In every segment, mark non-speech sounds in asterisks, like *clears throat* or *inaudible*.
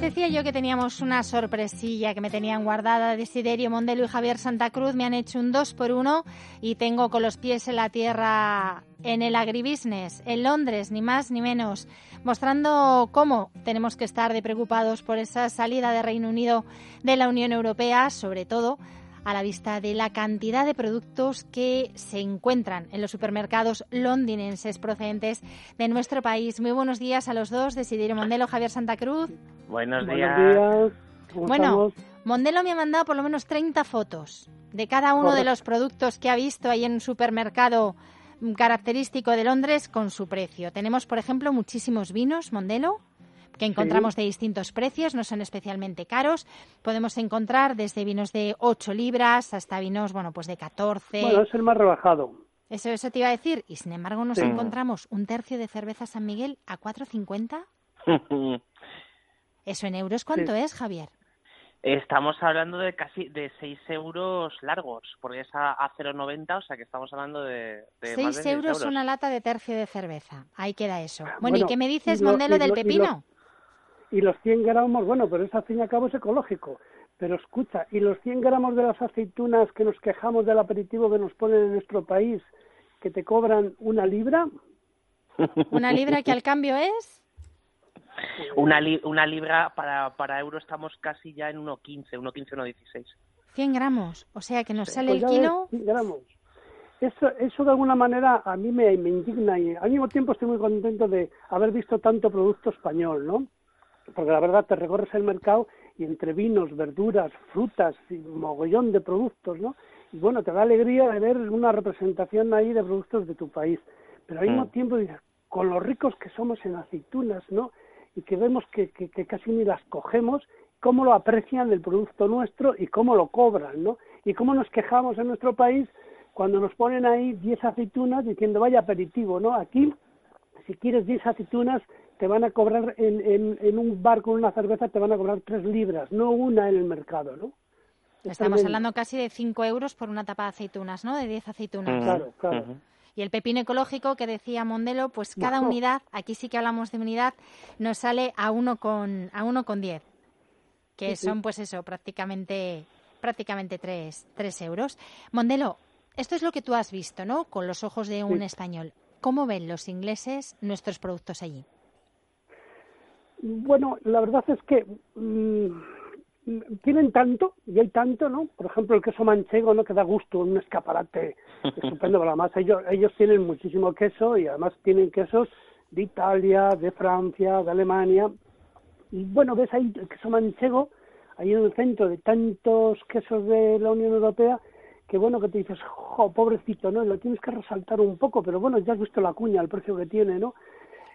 Decía yo que teníamos una sorpresilla que me tenían guardada. Desiderio Mondelo y Javier Santa Cruz me han hecho un 2 por 1 y tengo con los pies en la tierra en el agribusiness, en Londres, ni más ni menos, mostrando cómo tenemos que estar de preocupados por esa salida de Reino Unido de la Unión Europea, sobre todo a la vista de la cantidad de productos que se encuentran en los supermercados londinenses procedentes de nuestro país. Muy buenos días a los dos, Desiderio Mondelo, Javier Santa Cruz. Buenos Buenos días. días. ¿Cómo Bueno, estamos? Mondelo me ha mandado por lo menos 30 fotos de cada uno de los productos que ha visto ahí en un supermercado característico de Londres con su precio. Tenemos, por ejemplo, muchísimos vinos, Mondelo, que encontramos de distintos precios, no son especialmente caros. Podemos encontrar desde vinos de 8 libras hasta vinos, bueno, pues de 14. Bueno, es el más rebajado. Eso, eso te iba a decir. Y sin embargo nos Sí. encontramos un tercio de cerveza San Miguel a 4,50. *laughs* ¿Eso en euros cuánto es, Javier? Estamos hablando de casi de 6 euros largos, porque es a, a 0,90, o sea que estamos hablando de, de más 6 de seis euros una lata de tercio de cerveza. Ahí queda eso. Bueno, Bueno, ¿y qué me dices, lo- Mondelo, del lo- lo- pepino? Y los 100 gramos, bueno, pero eso al fin y al cabo es ecológico. Pero escucha, ¿y los 100 gramos de las aceitunas que nos quejamos del aperitivo que nos ponen en nuestro país, que te cobran una libra? Una libra que al cambio es... Una, li- una libra para, para euro estamos casi ya en 1,15, 1,15, 1,16. 100 gramos. O sea que nos sale Pues el kilo... 100 gramos. Eso, eso de alguna manera a mí me, me indigna y al mismo tiempo estoy muy contento de haber visto tanto producto español, ¿no? Porque la verdad te recorres el mercado y entre vinos, verduras, frutas y mogollón de productos, ¿no? Y bueno, te da alegría de ver una representación ahí de productos de tu país. Pero al mismo Mm. tiempo dices, con lo ricos que somos en aceitunas, ¿no? Y que vemos que, que, que casi ni las cogemos, cómo lo aprecian el producto nuestro y cómo lo cobran, ¿no? Y cómo nos quejamos en nuestro país cuando nos ponen ahí 10 aceitunas diciendo vaya aperitivo, ¿no? Aquí, si quieres 10 aceitunas, te van a cobrar en, en, en un bar con una cerveza, te van a cobrar 3 libras, no una en el mercado, ¿no? Es Estamos hablando casi de 5 euros por una tapa de aceitunas, ¿no? De 10 aceitunas. Claro, claro. Ujú. Y el pepino ecológico que decía Mondelo, pues cada unidad, aquí sí que hablamos de unidad, nos sale a uno con a uno con 10, que Sí, sí. son pues eso, prácticamente prácticamente 3, tres euros. Mondelo, esto es lo que tú has visto, ¿no? Con los ojos de un Sí. español. ¿Cómo ven los ingleses nuestros productos allí? Bueno, la verdad es que mm, tienen tanto, y hay tanto, ¿no? Por ejemplo, el queso manchego, ¿no? Que da gusto, un escaparate estupendo, pero además ellos, ellos tienen muchísimo queso y además tienen quesos de Italia, de Francia, de Alemania. Y bueno, ves ahí el queso manchego, ahí en el centro de tantos quesos de la Unión Europea, que bueno, que te dices, pobrecito, ¿no? Lo tienes que resaltar un poco, pero bueno, ya has visto la cuña, el precio que tiene, ¿no?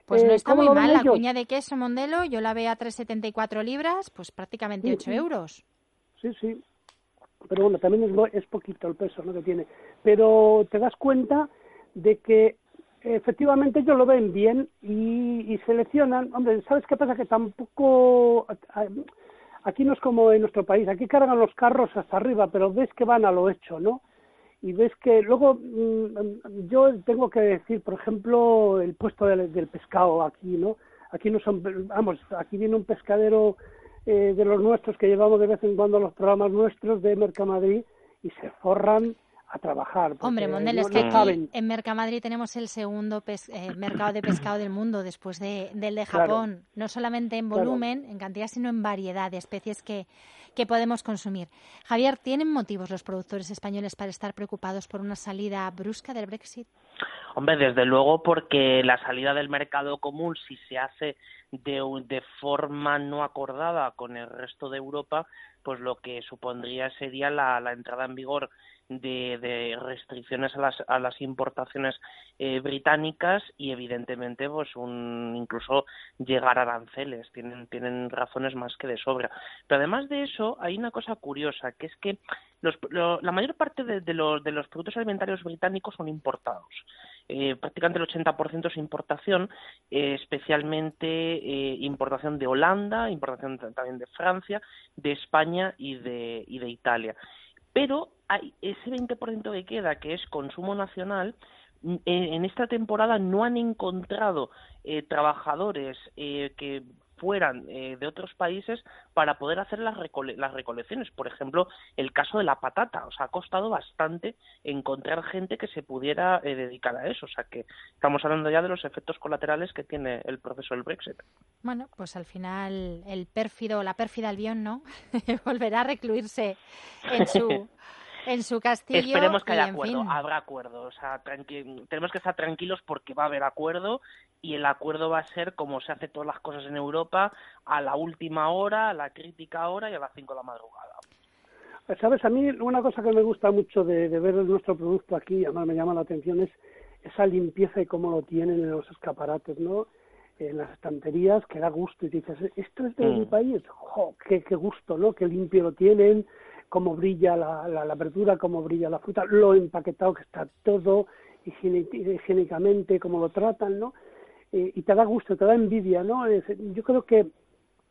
Pues no Eh, está ¿cómo muy mal la cuña de queso Mondelo, yo la veo a 3,74 libras, pues prácticamente 8 Ujú. euros. Sí, sí. Pero bueno, también es, es poquito el peso ¿no? que tiene. Pero te das cuenta de que efectivamente ellos lo ven bien y, y seleccionan. Hombre, ¿sabes qué pasa? Que tampoco. Aquí no es como en nuestro país. Aquí cargan los carros hasta arriba, pero ves que van a lo hecho, ¿no? Y ves que luego mm, yo tengo que decir, por ejemplo, el puesto del, del pescado aquí, ¿no? Aquí no son, vamos, aquí viene un pescadero eh, de los nuestros que llevamos de vez en cuando a los programas nuestros de Mercamadrid y se forran a trabajar. Hombre, Mondel, es que no aquí saben. en Mercamadrid tenemos el segundo pes- eh, mercado de pescado del mundo después de, del de Claro. Japón, no solamente en Claro. volumen, en cantidad, sino en variedad de especies que, que podemos consumir. Javier, ¿tienen motivos los productores españoles para estar preocupados por una salida brusca del Brexit? Hombre, desde luego porque la salida del mercado común, si se hace de, un- de forma no acordada con el resto de Europa, pues lo que supondría sería la, la entrada en vigor de, restricciones a las, a las importaciones eh, británicas y evidentemente pues un incluso llegar a aranceles. Tienen tienen razones más que de sobra. Pero además de eso hay una cosa curiosa que es que los, la mayor parte de, los, de los productos alimentarios británicos son importados. Eh, prácticamente el 80% es importación, eh, especialmente eh, importación de Holanda, importación también de Francia, de España y de, y de Italia. Pero hay ese 20% que queda, que es consumo nacional, en esta temporada no han encontrado eh, trabajadores eh, que fueran eh, de otros países para poder hacer las, las recolecciones. Por ejemplo, el caso de la patata. O sea, ha costado bastante encontrar gente que se pudiera dedicar a eso. O sea, que estamos hablando ya de los efectos colaterales que tiene el proceso del Brexit. Bueno, pues al final el pérfido, la pérfida Albión, ¿no? *laughs* Volverá a recluirse en su *laughs* en su castillo. Esperemos que haya acuerdo, habrá acuerdo. O sea, tenemos que estar tranquilos porque va a haber acuerdo y el acuerdo va a ser como se hace todas las cosas en Europa, a la última hora, a la crítica hora y a las 5 de la madrugada. Sabes, a mí una cosa que me gusta mucho de, ver nuestro producto aquí, además me llama la atención, es esa limpieza y cómo lo tienen en los escaparates, ¿no? En las estanterías, que da gusto y dices, esto es de mi mm. país, ¡jo! Qué, qué gusto, ¿no? Qué limpio lo tienen, cómo brilla la, la, verdura, cómo brilla la fruta, lo empaquetado que está todo, higiénicamente, cómo lo tratan, ¿no? y te da gusto, te da envidia, ¿no? yo creo que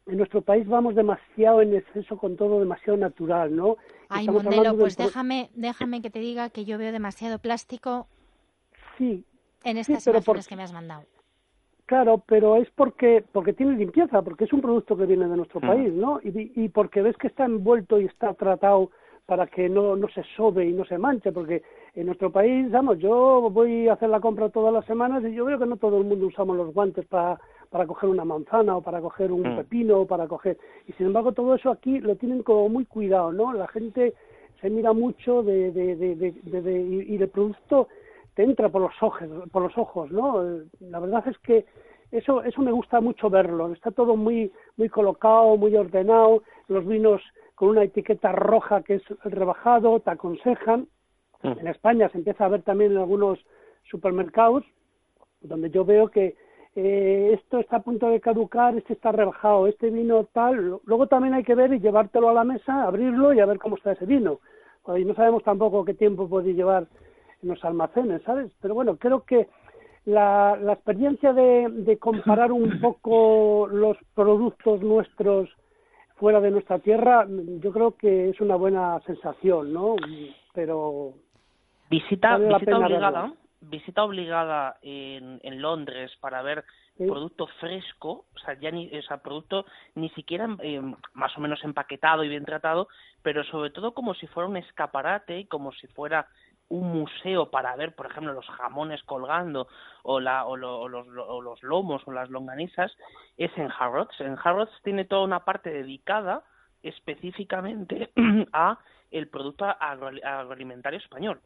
en nuestro país vamos demasiado en exceso con todo demasiado natural, ¿no? Ay, Mondelo, pues déjame, déjame que te diga que yo veo demasiado plástico sí, en estas imágenes que me has mandado. Claro, pero es porque porque tiene limpieza, porque es un producto que viene de nuestro mm. país, ¿no? Y, y, porque ves que está envuelto y está tratado para que no, no se sobe y no se manche, porque en nuestro país, vamos, yo voy a hacer la compra todas las semanas y yo veo que no todo el mundo usamos los guantes para, para coger una manzana o para coger un mm. pepino o para coger... Y sin embargo todo eso aquí lo tienen como muy cuidado, ¿no? La gente se mira mucho de, de, de, de y, y el producto te entra por los ojos, por los ojos, ¿no? La verdad es que eso, eso me gusta mucho verlo. Está todo muy, muy colocado, muy ordenado. Los vinos con una etiqueta roja que es rebajado, te aconsejan. Mm. En España se empieza a ver también en algunos supermercados donde yo veo que eh, esto está a punto de caducar, este está rebajado, este vino tal. Luego también hay que ver y llevártelo a la mesa, abrirlo y a ver cómo está ese vino. Y no sabemos tampoco qué tiempo puede llevar en los almacenes, ¿sabes? Pero bueno, creo que la, la experiencia de, de comparar un *laughs* poco los productos nuestros fuera de nuestra tierra, yo creo que es una buena sensación, ¿no? Pero visita, visita obligada, visita obligada en, en Londres para ver producto fresco, o sea, ya ni, o sea, producto ni siquiera eh, más o menos empaquetado y bien tratado, pero sobre todo como si fuera un escaparate y como si fuera un museo para ver, por ejemplo, los jamones colgando o, la, o, los, los, lomos o las longanizas, es en Harrods. En Harrods tiene toda una parte dedicada específicamente *clears throat* a el producto agroalimentario español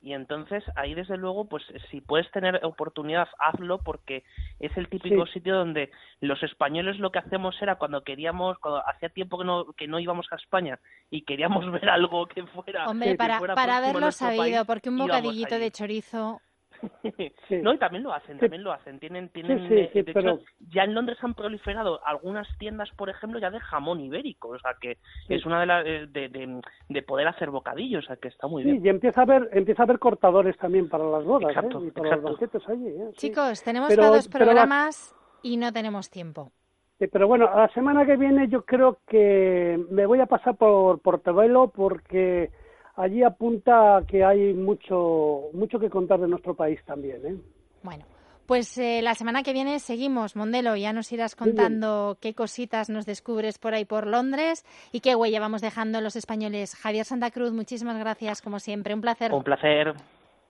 y entonces ahí desde luego pues si puedes tener oportunidad hazlo porque es el típico sitio donde los españoles lo que hacemos era cuando queríamos cuando hacía tiempo que no que no íbamos a España y queríamos *laughs* ver algo que fuera hombre para para haberlo sabido porque un bocadillito de chorizo No, y también lo hacen, también lo hacen. Tienen, tienen eh, de hecho, ya en Londres han proliferado algunas tiendas, por ejemplo, ya de jamón ibérico, o sea que es una de las eh, de, de, poder hacer bocadillos, o sea que está muy bien. y empieza a haber empieza a haber cortadores también para las bodas, ¿eh? y para los banquetes allí. Chicos, tenemos dos programas y no tenemos tiempo. Pero bueno, la semana que viene yo creo que me voy a pasar por Portobelo porque allí apunta que hay mucho, mucho que contar de nuestro país también. ¿eh? Bueno. Pues eh, la semana que viene seguimos, Mondelo. Ya nos irás contando qué cositas nos descubres por ahí por Londres y qué huella vamos dejando los españoles. Javier Santa Cruz, muchísimas gracias, como siempre. Un placer. Un placer.